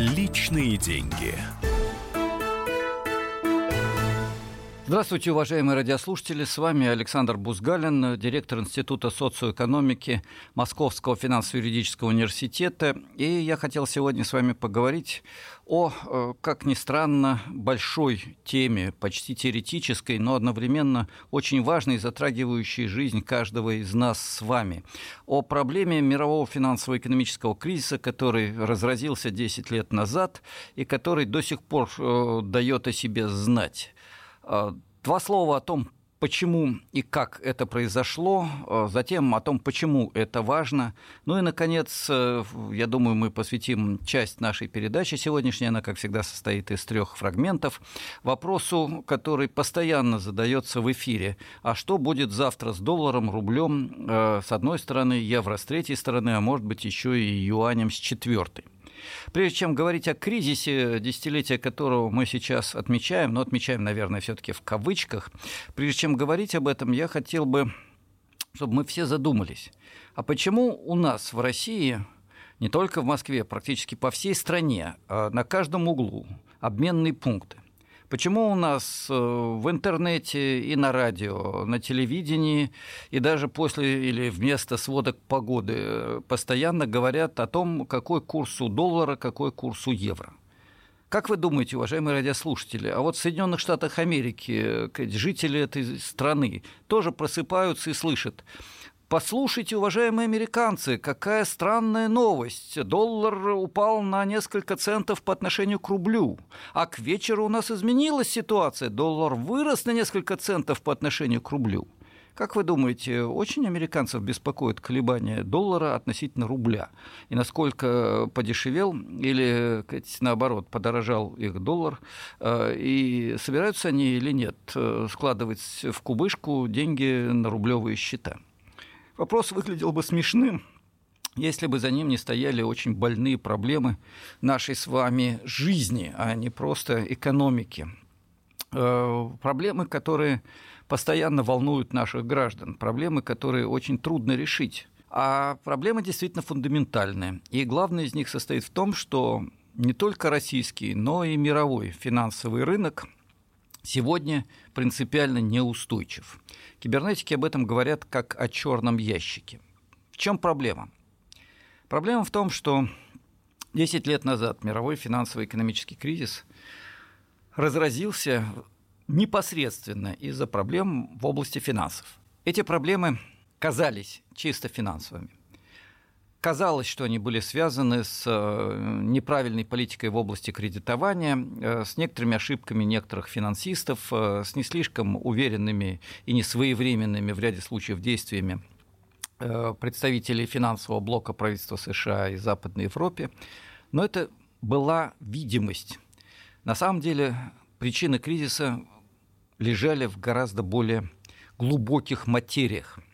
Личные деньги. Здравствуйте, уважаемые радиослушатели. С вами Александр Бузгалин, директор Института социоэкономики Московского финансово-юридического университета. И я хотел сегодня с вами поговорить о, э, как ни странно, большой теме, почти теоретической, но одновременно очень важной, затрагивающей жизнь каждого из нас с вами. О проблеме мирового финансово-экономического кризиса, который разразился 10 лет назад и который до сих пор э, дает о себе знать. Э, два слова о том, почему и как это произошло, э, затем о том, почему это важно. Ну и, наконец, э, я думаю, мы посвятим часть нашей передачи сегодняшней, она, как всегда, состоит из трех фрагментов, вопросу, который постоянно задается в эфире. А что будет завтра с долларом, рублем, с одной стороны, евро с третьей стороны, а может быть еще и юанем с четвертой? Прежде чем говорить о кризисе, десятилетия которого мы сейчас отмечаем, но отмечаем, наверное, все-таки в кавычках, прежде чем говорить об этом, я хотел бы, чтобы мы все задумались, а почему у нас в России, не только в Москве, практически по всей стране, а на каждом углу обменные пункты? Почему у нас э, в интернете и на радио, на телевидении и даже после или вместо сводок погоды э, постоянно говорят о том, какой курс у доллара, какой курс у евро? Как вы думаете, уважаемые радиослушатели, а вот в Соединенных Штатах Америки э, жители этой страны тоже просыпаются и слышат, Послушайте, уважаемые американцы, какая странная новость. Доллар упал на несколько центов по отношению к рублю. А к вечеру у нас изменилась ситуация. Доллар вырос на несколько центов по отношению к рублю. Как вы думаете, очень американцев беспокоит колебания доллара относительно рубля? И насколько подешевел или, наоборот, подорожал их доллар? Э, и собираются они или нет э, складывать в кубышку деньги на рублевые счета? Вопрос выглядел бы смешным, если бы за ним не стояли очень больные проблемы нашей с вами жизни, а не просто экономики. Э, проблемы, которые постоянно волнуют наших граждан, проблемы, которые очень трудно решить. А проблемы действительно фундаментальные. И главное из них состоит в том, что не только российский, но и мировой финансовый рынок сегодня принципиально неустойчив. Кибернетики об этом говорят как о черном ящике. В чем проблема? Проблема в том, что 10 лет назад мировой финансово-экономический кризис разразился непосредственно из-за проблем в области финансов. Эти проблемы казались чисто финансовыми. Казалось, что они были связаны с э, неправильной политикой в области кредитования, э, с некоторыми ошибками некоторых финансистов, э, с не слишком уверенными и несвоевременными в ряде случаев действиями представителей финансового блока правительства США и Западной Европе. Но это была видимость. На самом деле причины кризиса лежали в гораздо более глубоких материях –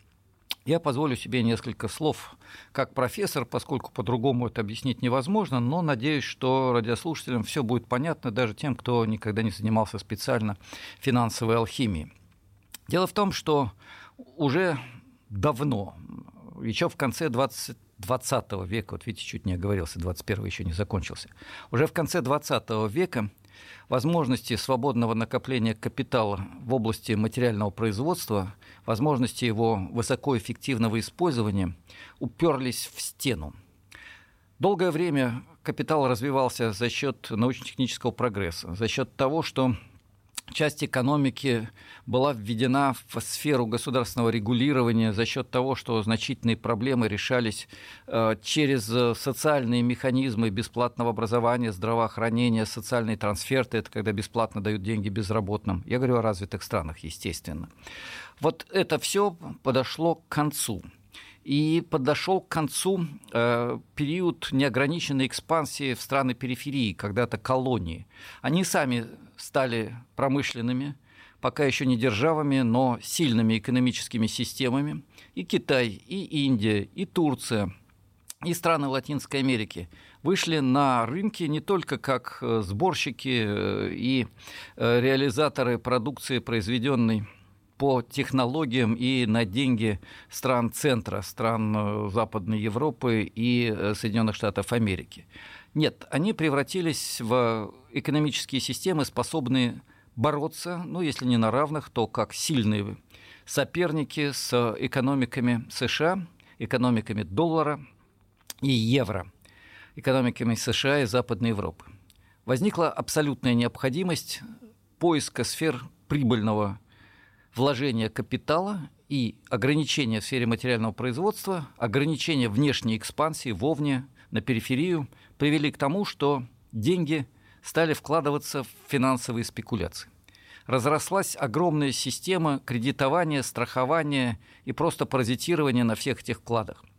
я позволю себе несколько слов как профессор, поскольку по-другому это объяснить невозможно, но надеюсь, что радиослушателям все будет понятно, даже тем, кто никогда не занимался специально финансовой алхимией. Дело в том, что уже давно, еще в конце 20 20 века, вот видите, чуть не оговорился, 21 еще не закончился, уже в конце 20 века возможности свободного накопления капитала в области материального производства, возможности его высокоэффективного использования уперлись в стену. Долгое время капитал развивался за счет научно-технического прогресса, за счет того, что часть экономики была введена в сферу государственного регулирования за счет того, что значительные проблемы решались э, через социальные механизмы бесплатного образования, здравоохранения, социальные трансферты, это когда бесплатно дают деньги безработным. Я говорю о развитых странах, естественно. Вот это все подошло к концу. И подошел к концу э, период неограниченной экспансии в страны периферии, когда-то колонии. Они сами стали промышленными, пока еще не державами, но сильными экономическими системами. И Китай, и Индия, и Турция, и страны Латинской Америки вышли на рынки не только как э, сборщики э, и э, реализаторы продукции, произведенной по технологиям и на деньги стран центра, стран э, Западной Европы и э, Соединенных Штатов Америки. Нет, они превратились в экономические системы, способные бороться, ну, если не на равных, то как сильные соперники с экономиками США, экономиками доллара и евро, экономиками США и Западной Европы. Возникла абсолютная необходимость поиска сфер прибыльного вложения капитала и ограничения в сфере материального производства, ограничения внешней экспансии вовне, на периферию, привели к тому, что деньги стали вкладываться в финансовые спекуляции. Разрослась огромная система кредитования, страхования и просто паразитирования на всех этих вкладах –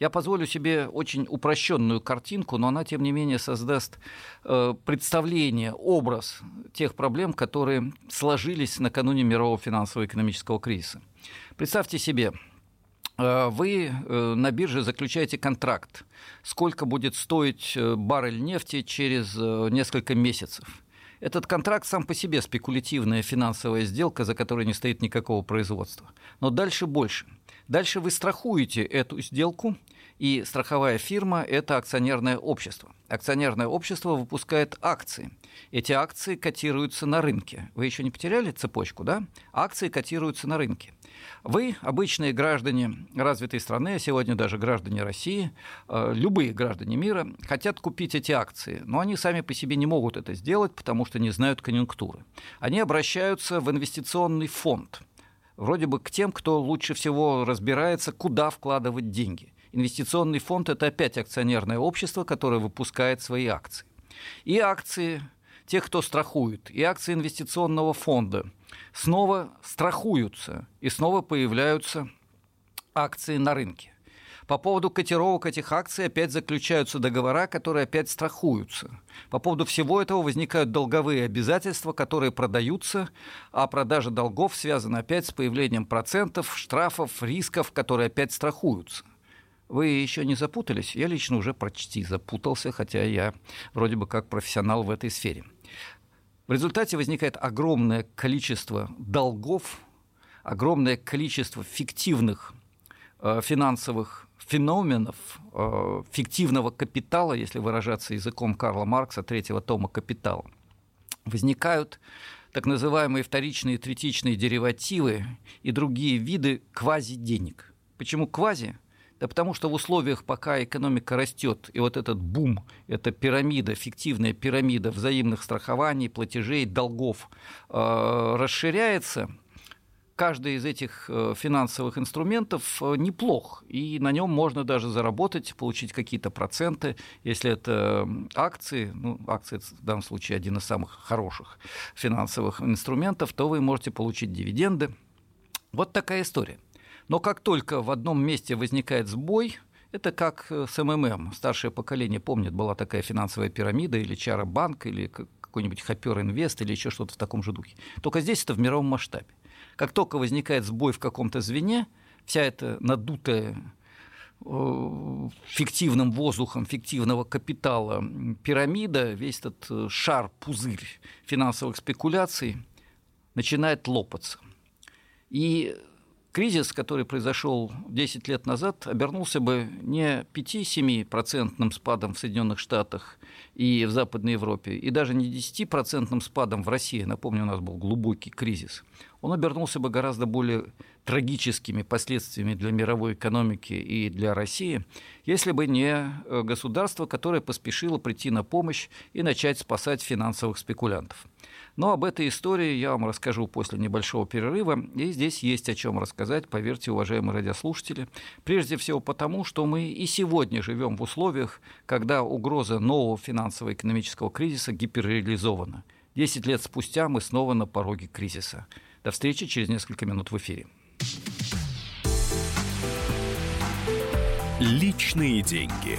я позволю себе очень упрощенную картинку, но она, тем не менее, создаст э, представление, образ тех проблем, которые сложились накануне мирового финансово-экономического кризиса. Представьте себе, э, вы э, на бирже заключаете контракт, сколько будет стоить баррель нефти через несколько месяцев. Этот контракт сам по себе спекулятивная финансовая сделка, за которой не стоит никакого производства. Но дальше больше. Дальше вы страхуете эту сделку, и страховая фирма – это акционерное общество. Акционерное общество выпускает акции. Эти акции котируются на рынке. Вы еще не потеряли цепочку, да? Акции котируются на рынке. Вы, обычные граждане развитой страны, а сегодня даже граждане России, э, любые граждане мира, хотят купить эти акции, но они сами по себе не могут это сделать, потому что не знают конъюнктуры. Они обращаются в инвестиционный фонд, вроде бы к тем, кто лучше всего разбирается, куда вкладывать деньги – Инвестиционный фонд – это опять акционерное общество, которое выпускает свои акции. И акции тех, кто страхует, и акции инвестиционного фонда снова страхуются, и снова появляются акции на рынке. По поводу котировок этих акций опять заключаются договора, которые опять страхуются. По поводу всего этого возникают долговые обязательства, которые продаются, а продажа долгов связана опять с появлением процентов, штрафов, рисков, которые опять страхуются. Вы еще не запутались? Я лично уже почти запутался, хотя я вроде бы как профессионал в этой сфере. В результате возникает огромное количество долгов, огромное количество фиктивных э, финансовых феноменов, э, фиктивного капитала, если выражаться языком Карла Маркса, третьего тома «Капитала». Возникают так называемые вторичные и третичные деривативы и другие виды квази-денег. Почему квази? Да потому что в условиях, пока экономика растет, и вот этот бум, эта пирамида, фиктивная пирамида взаимных страхований, платежей, долгов э, расширяется, каждый из этих э, финансовых инструментов э, неплох, и на нем можно даже заработать, получить какие-то проценты. Если это акции, ну, акции в данном случае один из самых хороших финансовых инструментов, то вы можете получить дивиденды. Вот такая история. Но как только в одном месте возникает сбой, это как э, с МММ. Старшее поколение помнит, была такая финансовая пирамида или Чара банк, или какой-нибудь Хопер Инвест, или еще что-то в таком же духе. Только здесь это в мировом масштабе. Как только возникает сбой в каком-то звене, вся эта надутая э, фиктивным воздухом фиктивного капитала пирамида, весь этот э, шар, пузырь финансовых спекуляций начинает лопаться. И кризис, который произошел 10 лет назад, обернулся бы не 5-7% спадом в Соединенных Штатах и в Западной Европе, и даже не 10% спадом в России. Напомню, у нас был глубокий кризис. Он обернулся бы гораздо более трагическими последствиями для мировой экономики и для России, если бы не э, государство, которое поспешило прийти на помощь и начать спасать финансовых спекулянтов. Но об этой истории я вам расскажу после небольшого перерыва. И здесь есть о чем рассказать, поверьте, уважаемые радиослушатели. Прежде всего потому, что мы и сегодня живем в условиях, когда угроза нового финансово-экономического кризиса гиперреализована. Десять лет спустя мы снова на пороге кризиса. До встречи через несколько минут в эфире. Личные деньги.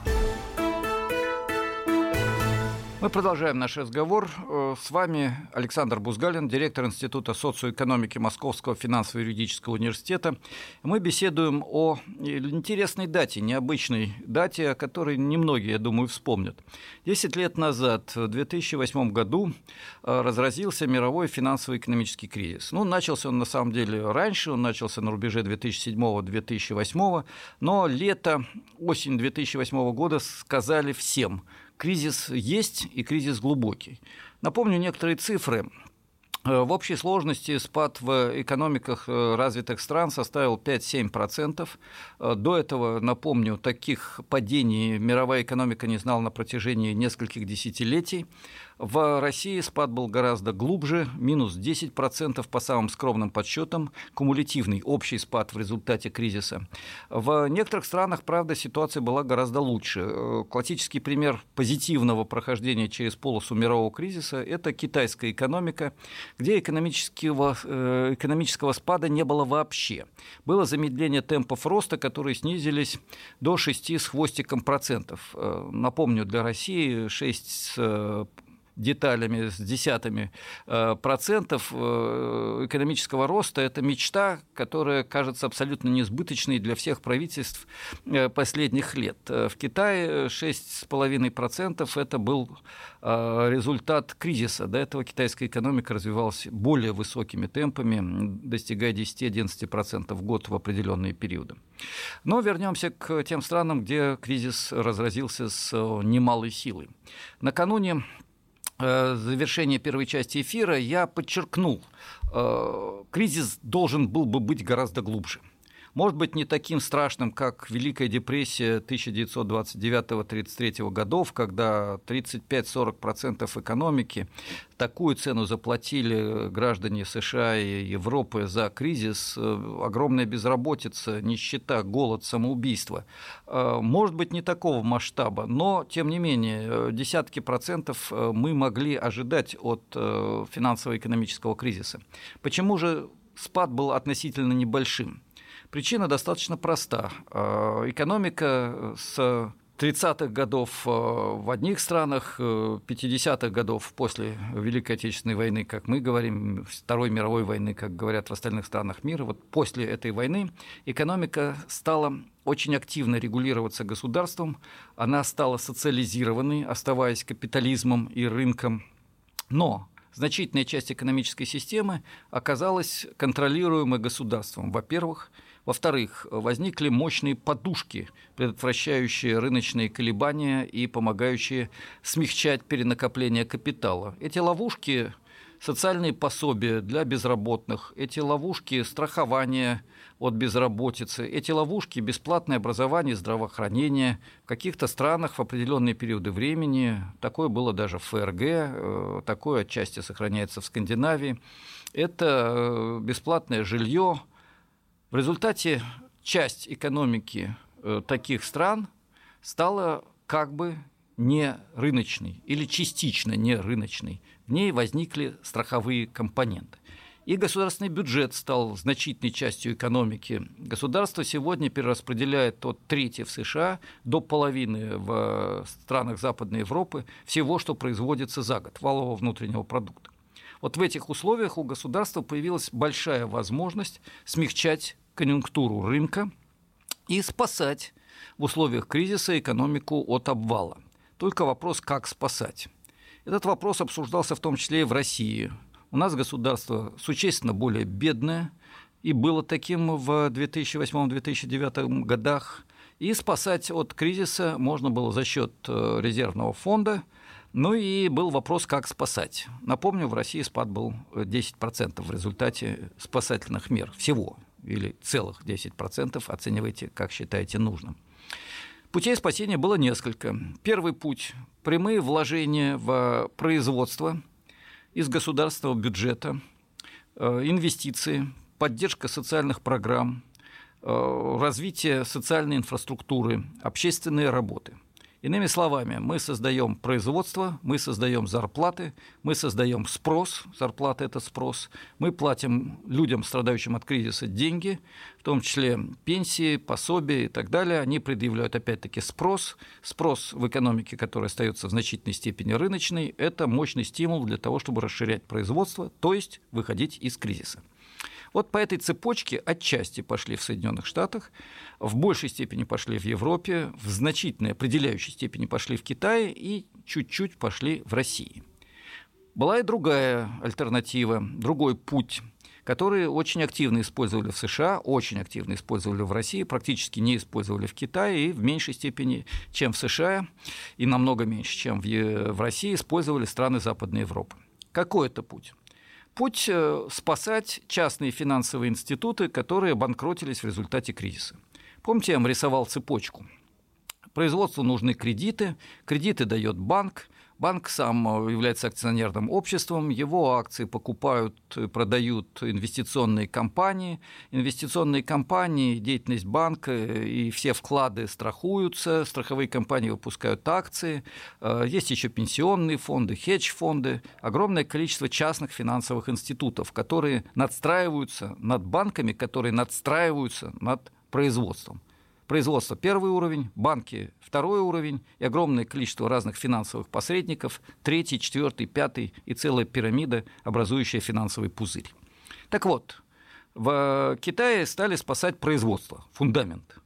Мы продолжаем наш разговор. Э, с вами Александр Бузгалин, директор Института социоэкономики Московского финансово-юридического университета. Мы беседуем о интересной дате, необычной дате, о которой немногие, я думаю, вспомнят. Десять лет назад, в 2008 году, э, разразился мировой финансово-экономический кризис. Ну, начался он, на самом деле, раньше, он начался на рубеже 2007-2008, но лето, осень 2008 года сказали всем – кризис есть и кризис глубокий. Напомню некоторые цифры. Э, в общей сложности спад в экономиках э, развитых стран составил 5-7%. Э, до этого, напомню, таких падений мировая экономика не знала на протяжении нескольких десятилетий. В России спад был гораздо глубже, минус 10% по самым скромным подсчетам, кумулятивный общий спад в результате кризиса. В некоторых странах, правда, ситуация была гораздо лучше. Классический пример позитивного прохождения через полосу мирового кризиса – это китайская экономика, где экономического, э, экономического спада не было вообще. Было замедление темпов роста, которые снизились до 6 с хвостиком процентов. Э, напомню, для России 6 с деталями, с десятыми э, процентов э, экономического роста, это мечта, которая кажется абсолютно несбыточной для всех правительств э, последних лет. В Китае 6,5% это был результат кризиса. До этого китайская экономика развивалась более высокими темпами, достигая 10-11% в год в определенные периоды. Но вернемся к тем странам, где кризис разразился с немалой силой. Накануне завершения первой части эфира я подчеркнул, э, кризис должен был бы быть гораздо глубже может быть, не таким страшным, как Великая депрессия 1929-33 годов, когда 35-40% экономики такую цену заплатили граждане США и Европы за кризис, огромная безработица, нищета, голод, самоубийство. Э, может быть, не такого масштаба, но, тем не менее, десятки процентов э, мы могли ожидать от э, финансово-экономического кризиса. Почему же спад был относительно небольшим? Причина достаточно проста. Э, экономика с 30-х годов э, в одних странах, 50-х э, годов после Великой Отечественной войны, как мы говорим, Второй мировой войны, как говорят в остальных странах мира, вот после этой войны экономика стала очень активно регулироваться государством, она стала социализированной, оставаясь капитализмом и рынком. Но значительная часть экономической системы оказалась контролируемой государством. Во-первых, во-вторых, возникли мощные подушки, предотвращающие рыночные колебания и помогающие смягчать перенакопление капитала. Эти ловушки социальные пособия для безработных, эти ловушки страхования от безработицы, эти ловушки бесплатное образование, здравоохранение. В каких-то странах в определенные периоды времени, такое было даже в ФРГ, э, такое отчасти сохраняется в Скандинавии, это э, бесплатное жилье, в результате часть экономики э, таких стран стала как бы не рыночной или частично не рыночной. В ней возникли страховые компоненты. И государственный бюджет стал значительной частью экономики. Государство сегодня перераспределяет от трети в США до половины в странах Западной Европы всего, что производится за год, валового внутреннего продукта. Вот в этих условиях у государства появилась большая возможность смягчать конъюнктуру рынка и спасать в условиях кризиса экономику от обвала. Только вопрос, как спасать. Этот вопрос обсуждался в том числе и в России. У нас государство существенно более бедное, и было таким в 2008-2009 годах. И спасать от кризиса можно было за счет э, резервного фонда. Ну и был вопрос, как спасать. Напомню, в России спад был 10% в результате спасательных мер всего или целых 10%, оценивайте, как считаете нужным. Путей спасения было несколько. Первый путь – прямые вложения в производство из государственного бюджета, э, инвестиции, поддержка социальных программ, э, развитие социальной инфраструктуры, общественные работы. Иными словами, мы создаем производство, мы создаем зарплаты, мы создаем спрос, зарплата – это спрос, мы платим людям, страдающим от кризиса, деньги, в том числе пенсии, пособия и так далее. Они предъявляют опять-таки спрос. Спрос в экономике, который остается в значительной степени рыночный, это мощный стимул для того, чтобы расширять производство, то есть выходить из кризиса. Вот по этой цепочке отчасти пошли в Соединенных Штатах, в большей степени пошли в Европе, в значительной определяющей степени пошли в Китае и чуть-чуть пошли в России. Была и другая альтернатива, другой путь который очень активно использовали в США, очень активно использовали в России, практически не использовали в Китае и в меньшей степени, чем в США, и намного меньше, чем в России, использовали страны Западной Европы. Какой это путь? Путь э, спасать частные финансовые институты, которые банкротились в результате кризиса. Помните, я вам рисовал цепочку. Производству нужны кредиты, кредиты дает банк, Банк сам э, является акционерным обществом, его акции покупают, продают инвестиционные компании. Инвестиционные компании, деятельность банка и все вклады страхуются, страховые компании выпускают акции, э, есть еще пенсионные фонды, хедж-фонды, огромное количество частных финансовых институтов, которые надстраиваются над банками, которые надстраиваются над производством производство первый уровень, банки второй уровень и огромное количество разных финансовых посредников, третий, четвертый, пятый и целая пирамида, образующая финансовый пузырь. Так вот, в Китае стали спасать производство, фундамент.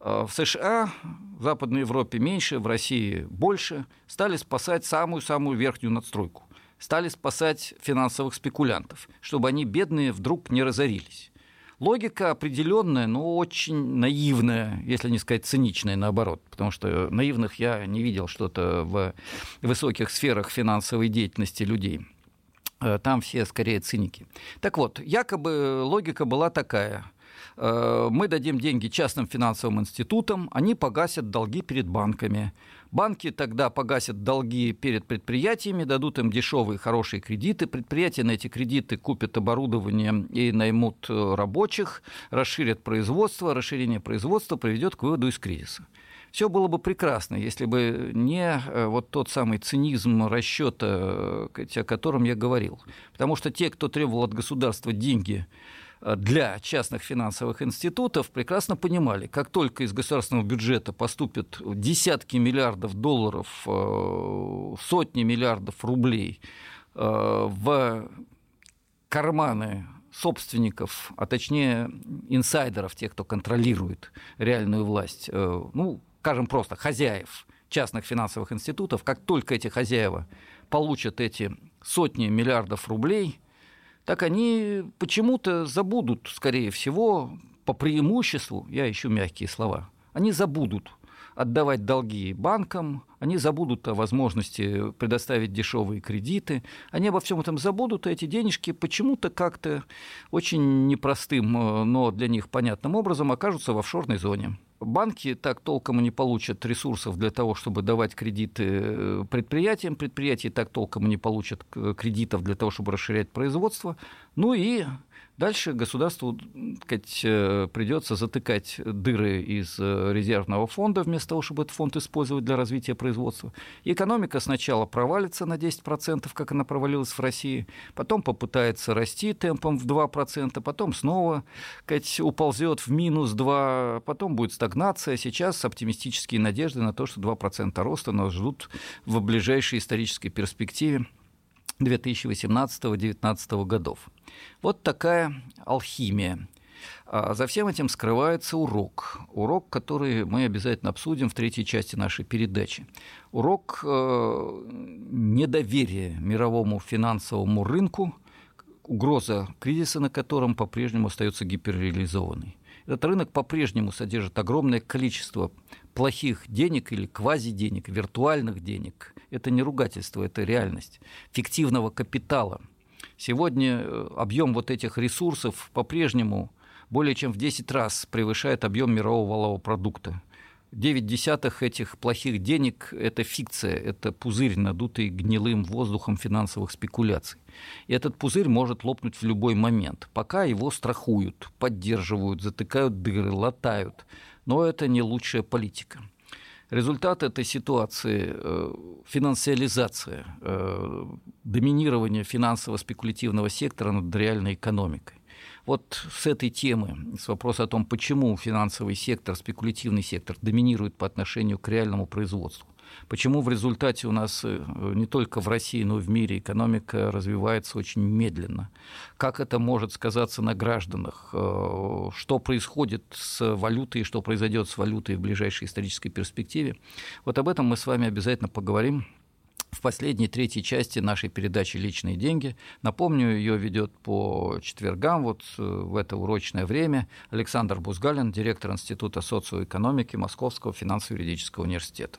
В США, в Западной Европе меньше, в России больше, стали спасать самую-самую верхнюю надстройку. Стали спасать финансовых спекулянтов, чтобы они, бедные, вдруг не разорились. Логика определенная, но очень наивная, если не сказать циничная, наоборот, потому что наивных я не видел что-то в высоких сферах финансовой деятельности людей. Э, там все скорее циники. Так вот, якобы логика была такая. Э, мы дадим деньги частным финансовым институтам, они погасят долги перед банками. Банки тогда погасят долги перед предприятиями, дадут им дешевые хорошие кредиты. Предприятия на эти кредиты купят оборудование и наймут э, рабочих, расширят производство. Расширение производства приведет к выводу из кризиса все было бы прекрасно, если бы не э, вот тот самый цинизм расчета, о котором я говорил. Потому что те, кто требовал от государства деньги для частных финансовых институтов прекрасно понимали, как только из государственного бюджета поступят десятки миллиардов долларов, э, сотни миллиардов рублей э, в карманы собственников, а точнее инсайдеров, тех, кто контролирует реальную власть, э, ну, скажем просто, хозяев частных финансовых институтов, как только эти хозяева получат эти сотни миллиардов рублей – так они почему-то забудут, скорее всего, по преимуществу, я ищу мягкие слова, они забудут отдавать долги банкам, они забудут о возможности предоставить дешевые кредиты, они обо всем этом забудут, и эти денежки почему-то как-то очень непростым, э, но для них понятным образом окажутся в офшорной зоне. Банки так толком и не получат ресурсов для того, чтобы давать кредиты э, предприятиям, предприятия так толком и не получат кредитов для того, чтобы расширять производство. Ну и Дальше государству сказать, э, придется затыкать дыры из э, резервного фонда вместо того, чтобы этот фонд использовать для развития производства. И экономика сначала провалится на 10%, как она провалилась в России, потом попытается расти темпом в 2%, потом снова сказать, уползет в минус 2%, потом будет стагнация. Сейчас оптимистические надежды на то, что 2% роста нас ждут в ближайшей исторической перспективе 2018-2019 годов. Вот такая алхимия. А за всем этим скрывается урок. Урок, который мы обязательно обсудим в третьей части нашей передачи. Урок э, недоверия мировому финансовому рынку, угроза кризиса на котором по-прежнему остается гиперреализованной. Этот рынок по-прежнему содержит огромное количество плохих денег или квазиденег, виртуальных денег. Это не ругательство, это реальность. Фиктивного капитала. Сегодня э, объем вот этих ресурсов по-прежнему более чем в 10 раз превышает объем мирового валового продукта. 9 десятых этих плохих денег – это фикция, это пузырь, надутый гнилым воздухом финансовых спекуляций. И этот пузырь может лопнуть в любой момент. Пока его страхуют, поддерживают, затыкают дыры, латают. Но это не лучшая политика. Результат этой ситуации э, – финансиализация, э, доминирование финансово-спекулятивного сектора над реальной экономикой. Вот с этой темы, с вопроса о том, почему финансовый сектор, спекулятивный сектор доминирует по отношению к реальному производству, Почему в результате у нас э, не только в России, но и в мире экономика развивается очень медленно? Как это может сказаться на гражданах? Э, что происходит с валютой и что произойдет с валютой в ближайшей исторической перспективе? Вот об этом мы с вами обязательно поговорим в последней третьей части нашей передачи «Личные деньги». Напомню, ее ведет по четвергам, вот э, в это урочное время, Александр Бузгалин, директор Института социоэкономики Московского финансово-юридического университета.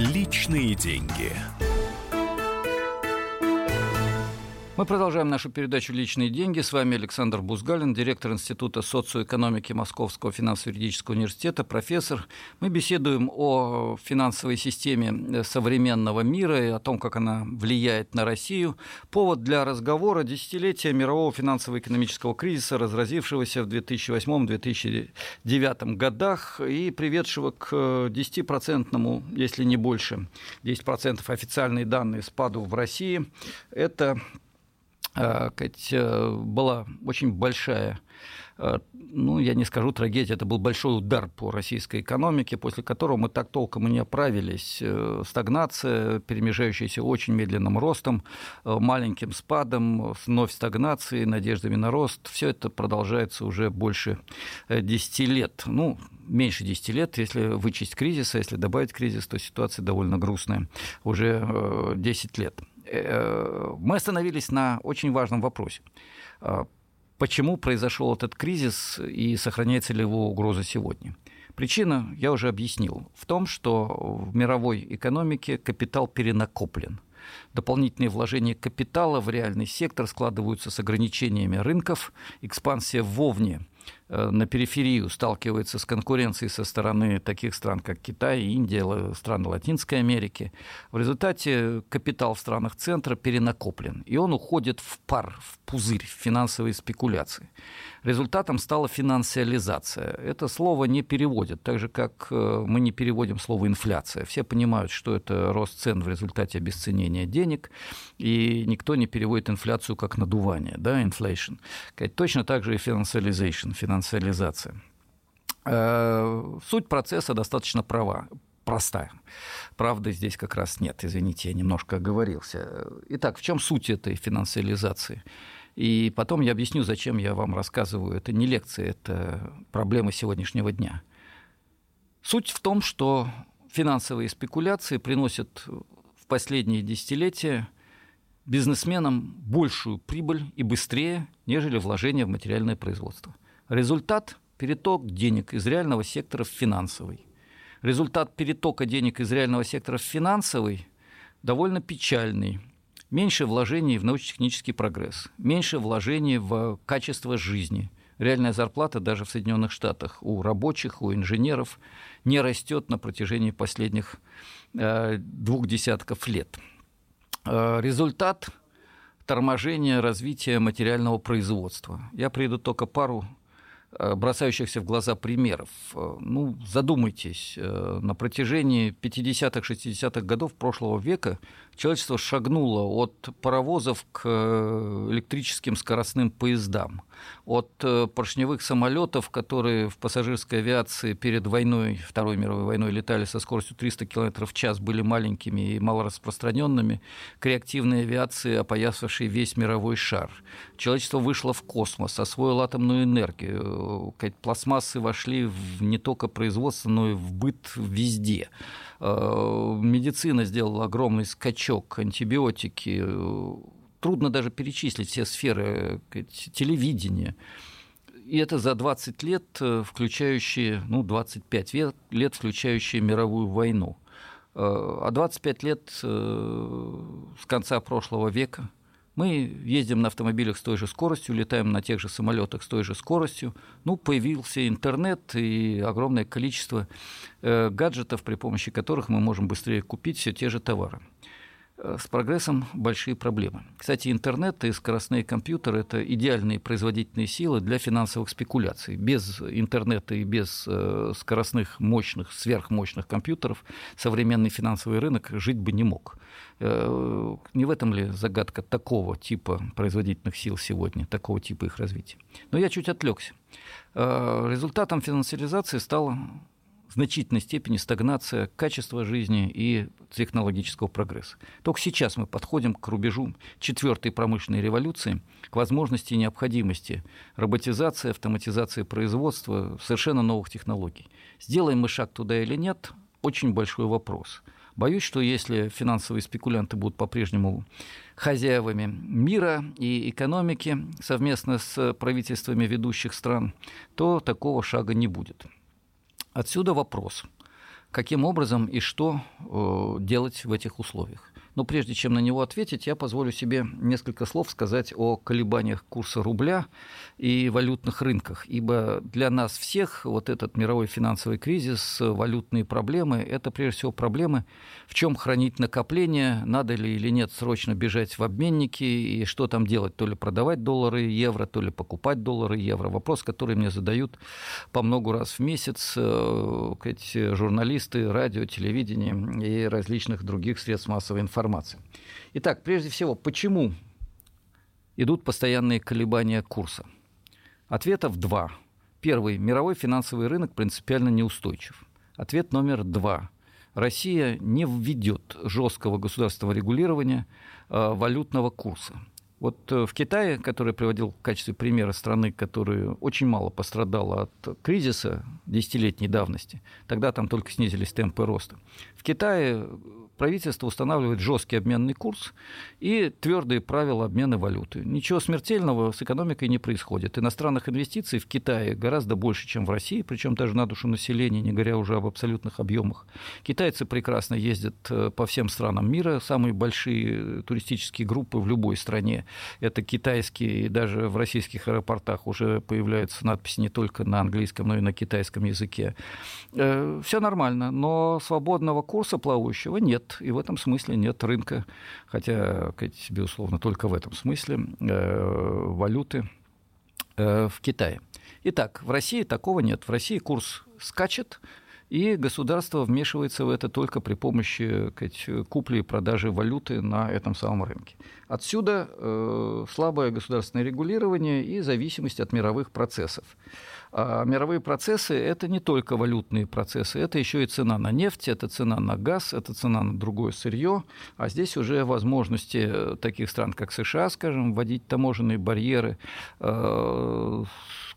Личные деньги. Мы продолжаем нашу передачу «Личные деньги». С вами Александр Бузгалин, директор Института социоэкономики Московского финансово-юридического университета, профессор. Мы беседуем о финансовой системе современного мира и о том, как она влияет на Россию. Повод для разговора – десятилетия мирового финансово-экономического кризиса, разразившегося в 2008-2009 годах и приведшего к 10-процентному, если не больше, 10% официальные данные спаду в России. Это Э, э, была очень большая э, ну, я не скажу трагедия, это был большой удар по российской экономике, после которого мы так толком и не оправились. Стагнация, перемежающаяся очень медленным ростом, маленьким спадом, вновь стагнацией, надеждами на рост. Все это продолжается уже больше 10 лет. Ну, меньше 10 лет, если вычесть кризис, а если добавить кризис, то ситуация довольно грустная. Уже 10 лет. Э, мы остановились на очень важном вопросе. Э, почему произошел этот кризис и сохраняется ли его угроза сегодня? Причина, я уже объяснил, в том, что в мировой экономике капитал перенакоплен. Дополнительные вложения капитала в реальный сектор складываются с ограничениями рынков, экспансия вовне на периферию сталкивается с конкуренцией со стороны таких стран, как Китай, Индия, страны Латинской Америки. В результате капитал в странах центра перенакоплен, и он уходит в пар, в пузырь, в финансовые спекуляции. Результатом стала финансиализация. Это слово не переводят, так же, как э, мы не переводим слово «инфляция». Все понимают, что это рост цен в результате обесценения денег, и никто не переводит инфляцию как надувание, да, inflation. Точно так же и финансиализация, финансиализация. Э, суть процесса достаточно права, простая. Правды здесь как раз нет, извините, я немножко оговорился. Итак, в чем суть этой финансиализации? И потом я объясню, зачем я вам рассказываю. Это не лекция, это проблема сегодняшнего дня. Суть в том, что финансовые спекуляции приносят в последние десятилетия бизнесменам большую прибыль и быстрее, нежели вложение в материальное производство. Результат – переток денег из реального сектора в финансовый. Результат перетока денег из реального сектора в финансовый довольно печальный – меньше вложений в научно-технический прогресс, меньше вложений в качество жизни. Реальная зарплата даже в Соединенных Штатах у рабочих, у инженеров не растет на протяжении последних э, двух десятков лет. Э, результат торможения развития материального производства. Я приведу только пару Э, бросающихся в глаза примеров. Э, ну, задумайтесь, э, на протяжении 50-х, 60-х годов прошлого века человечество шагнуло от паровозов к электрическим скоростным поездам, от поршневых самолетов, которые в пассажирской авиации перед войной, Второй мировой войной летали со скоростью 300 км в час, были маленькими и малораспространенными, к реактивной авиации, опоясавшей весь мировой шар. Человечество вышло в космос, освоило атомную энергию, пластмассы вошли в не только производство, но и в быт везде. Э, медицина сделала огромный скачок, антибиотики, трудно даже перечислить все сферы телевидения. И это за 20 лет, включающие, ну, 25 лет, включающие мировую войну. А 25 лет с конца прошлого века – мы ездим на автомобилях с той же скоростью, летаем на тех же самолетах с той же скоростью. Ну, появился интернет и огромное количество э, гаджетов, при помощи которых мы можем быстрее купить все те же товары. Э, с прогрессом большие проблемы. Кстати, интернет и скоростные компьютеры – это идеальные производительные силы для финансовых спекуляций. Без интернета и без э, скоростных, мощных, сверхмощных компьютеров современный финансовый рынок жить бы не мог. Э, не в этом ли загадка такого типа производительных сил сегодня, такого типа их развития? Но я чуть отвлекся. Результатом финансализации стало в значительной степени стагнация качества жизни и технологического прогресса. Только сейчас мы подходим к рубежу четвертой промышленной революции, к возможности и необходимости роботизации, автоматизации производства, совершенно новых технологий. Сделаем мы шаг туда или нет, очень большой вопрос. Боюсь, что если финансовые спекулянты будут по-прежнему хозяевами мира и экономики совместно с правительствами ведущих стран, то такого шага не будет. Отсюда вопрос, каким образом и что э, делать в этих условиях. Но прежде чем на него ответить, я позволю себе несколько слов сказать о колебаниях курса рубля и валютных рынках, ибо для нас всех вот этот мировой финансовый кризис, валютные проблемы, это прежде всего проблемы, в чем хранить накопления, надо ли или нет срочно бежать в обменники и что там делать, то ли продавать доллары евро, то ли покупать доллары евро. Вопрос, который мне задают по много раз в месяц э, эти журналисты, радио, телевидение и различных других средств массовой информации информации. Итак, прежде всего, почему идут постоянные колебания курса? Ответов два. Первый. Мировой финансовый рынок принципиально неустойчив. Ответ номер два. Россия не введет жесткого государственного регулирования э, валютного курса. Вот э, в Китае, который приводил в качестве примера страны, которая очень мало пострадала от кризиса десятилетней давности, тогда там только снизились темпы роста. В Китае правительство устанавливает жесткий обменный курс и твердые правила обмена валюты. Ничего смертельного с экономикой не происходит. Иностранных инвестиций в Китае гораздо больше, чем в России, причем даже на душу населения, не говоря уже об абсолютных объемах. Китайцы прекрасно ездят э, по всем странам мира. Самые большие туристические группы в любой стране – это китайские, и даже в российских аэропортах уже появляются надписи не только на английском, но и на китайском языке. Э, Все нормально, но свободного курса плавающего нет и в этом смысле нет рынка, хотя, безусловно, только в этом смысле э, валюты э, в Китае. Итак, в России такого нет. В России курс скачет, и государство вмешивается в это только при помощи купли и продажи валюты на этом самом рынке. Отсюда э, слабое государственное регулирование и зависимость от мировых процессов. А мировые процессы – это не только валютные процессы, это еще и цена на нефть, это цена на газ, это цена на другое сырье, а здесь уже возможности таких стран, как США, скажем, вводить таможенные барьеры, э,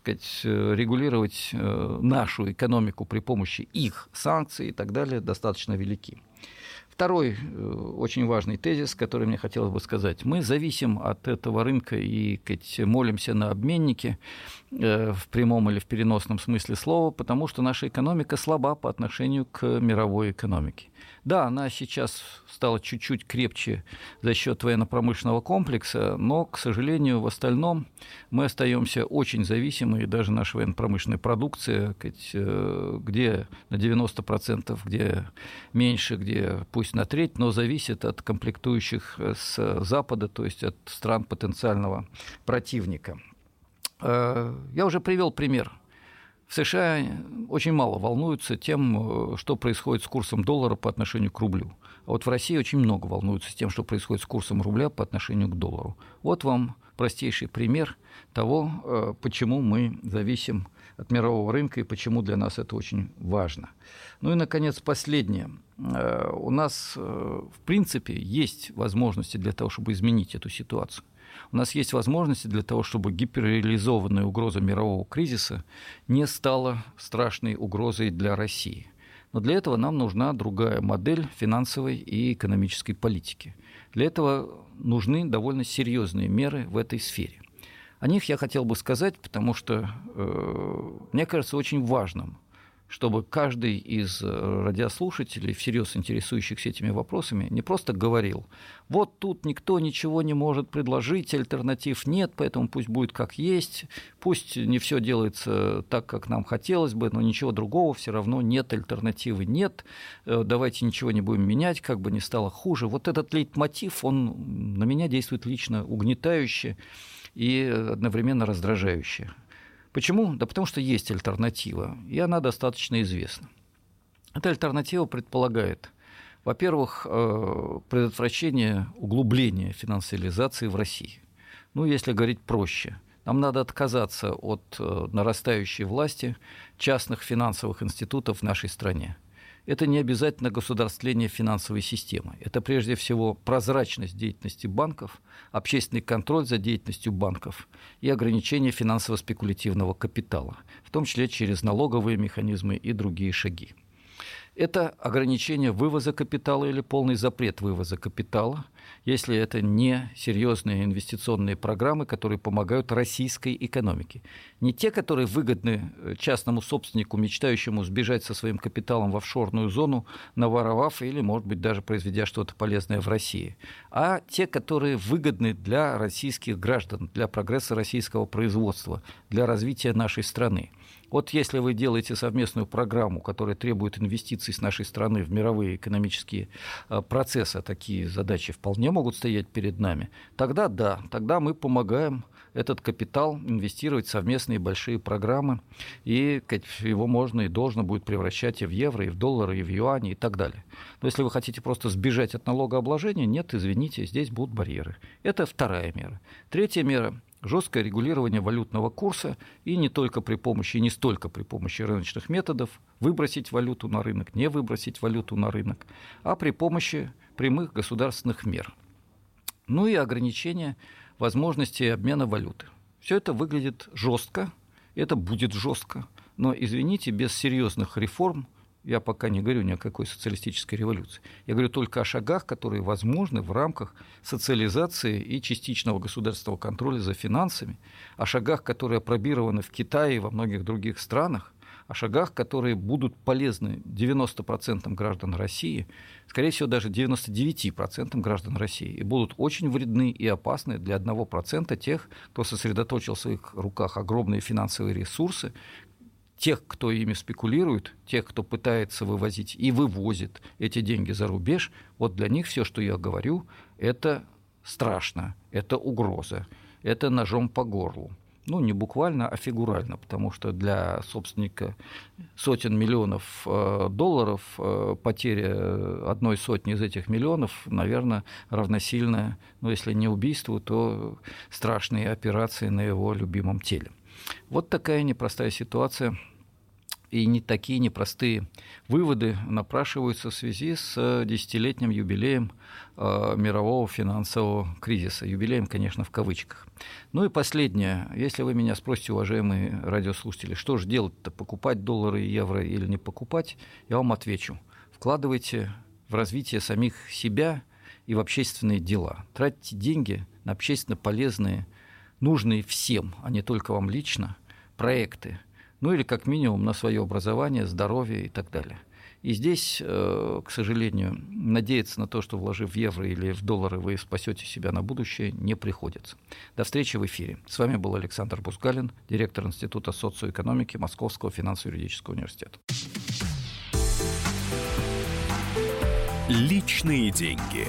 сказать, регулировать э, нашу экономику при помощи их санкций и так далее, достаточно велики. Второй э, очень важный тезис, который мне хотелось бы сказать. Мы зависим от этого рынка и молимся на обменники э, в прямом или в переносном смысле слова, потому что наша экономика слаба по отношению к мировой экономике. Да, она сейчас стала чуть-чуть крепче за счет военно-промышленного комплекса, но, к сожалению, в остальном мы остаемся очень зависимы, и даже наша военно-промышленная продукция, э, где на 90%, где меньше, где пусть на треть, но зависит от комплектующих с Запада, то есть от стран потенциального противника. Э, я уже привел пример США очень мало волнуются тем, э, что происходит с курсом доллара по отношению к рублю. А вот в России очень много волнуются тем, что происходит с курсом рубля по отношению к доллару. Вот вам простейший пример того, э, почему мы зависим от мирового рынка и почему для нас это очень важно. Ну и, наконец, последнее. Э, у нас, в принципе, есть возможности для того, чтобы изменить эту ситуацию у нас есть возможности для того, чтобы гиперреализованная угроза мирового кризиса не стала страшной угрозой для России. Но для этого нам нужна другая модель финансовой и экономической политики. Для этого нужны довольно серьезные меры в этой сфере. О них я хотел бы сказать, потому что э, мне кажется очень важным чтобы каждый из э, радиослушателей, всерьез интересующихся этими вопросами, не просто говорил, вот тут никто ничего не может предложить, альтернатив нет, поэтому пусть будет как есть, пусть не все делается так, как нам хотелось бы, но ничего другого все равно нет, альтернативы нет, э, давайте ничего не будем менять, как бы ни стало хуже. Вот этот лейтмотив, он на меня действует лично угнетающе и одновременно раздражающе. Почему? Да потому что есть альтернатива, и она достаточно известна. Эта альтернатива предполагает, во-первых, э, предотвращение углубления финансиализации в России. Ну, если говорить проще, нам надо отказаться от э, нарастающей власти частных финансовых институтов в нашей стране это не обязательно государствление финансовой системы. Это прежде всего прозрачность деятельности банков, общественный контроль за деятельностью банков и ограничение финансово-спекулятивного капитала, в том числе через налоговые механизмы и другие шаги. Это ограничение вывоза капитала или полный запрет вывоза капитала, если это не серьезные инвестиционные программы, которые помогают российской экономике. Не те, которые выгодны э, частному собственнику, мечтающему сбежать со своим капиталом в офшорную зону, наворовав или, может быть, даже произведя что-то полезное в России, а те, которые выгодны для российских граждан, для прогресса российского производства, для развития нашей страны. Вот если вы делаете совместную программу, которая требует инвестиций с нашей страны в мировые экономические а, процессы, а такие задачи вполне могут стоять перед нами, тогда да, тогда мы помогаем этот капитал инвестировать в совместные большие программы, и его можно и должно будет превращать и в евро, и в доллары, и в юани, и так далее. Но если вы хотите просто сбежать от налогообложения, нет, извините, здесь будут барьеры. Это вторая мера. Третья мера жесткое регулирование валютного курса и не только при помощи, не столько при помощи рыночных методов выбросить валюту на рынок, не выбросить валюту на рынок, а при помощи прямых государственных мер. Ну и ограничение возможности обмена валюты. Все это выглядит жестко, это будет жестко, но, извините, без серьезных реформ я пока не говорю ни о какой социалистической революции. Я говорю только о шагах, которые возможны в рамках социализации и частичного государственного контроля за финансами, о шагах, которые опробированы в Китае и во многих других странах, о шагах, которые будут полезны 90% граждан России, скорее всего, даже 99% граждан России, и будут очень вредны и опасны для 1% тех, кто сосредоточил в своих руках огромные финансовые ресурсы, тех, кто ими спекулирует, тех, кто пытается вывозить и вывозит эти деньги за рубеж, вот для них все, что я говорю, это страшно, это угроза, это ножом по горлу. Ну, не буквально, а фигурально, потому что для собственника сотен миллионов э, долларов э, потеря одной сотни из этих миллионов, наверное, равносильно, ну, если не убийству, то страшные операции на его любимом теле. Вот такая непростая ситуация и не такие непростые выводы напрашиваются в связи с э, десятилетним юбилеем э, мирового финансового кризиса. Юбилеем, конечно, в кавычках. Ну и последнее. Если вы меня спросите, уважаемые радиослушатели, что же делать-то, покупать доллары и евро или не покупать, я вам отвечу. Вкладывайте в развитие самих себя и в общественные дела. Тратьте деньги на общественно полезные нужные всем, а не только вам лично, проекты, ну или как минимум на свое образование, здоровье и так далее. И здесь, э, к сожалению, надеяться на то, что вложив в евро или в доллары вы спасете себя на будущее, не приходится. До встречи в эфире. С вами был Александр Бусгалин, директор Института социоэкономики Московского финансово-юридического университета. Личные деньги.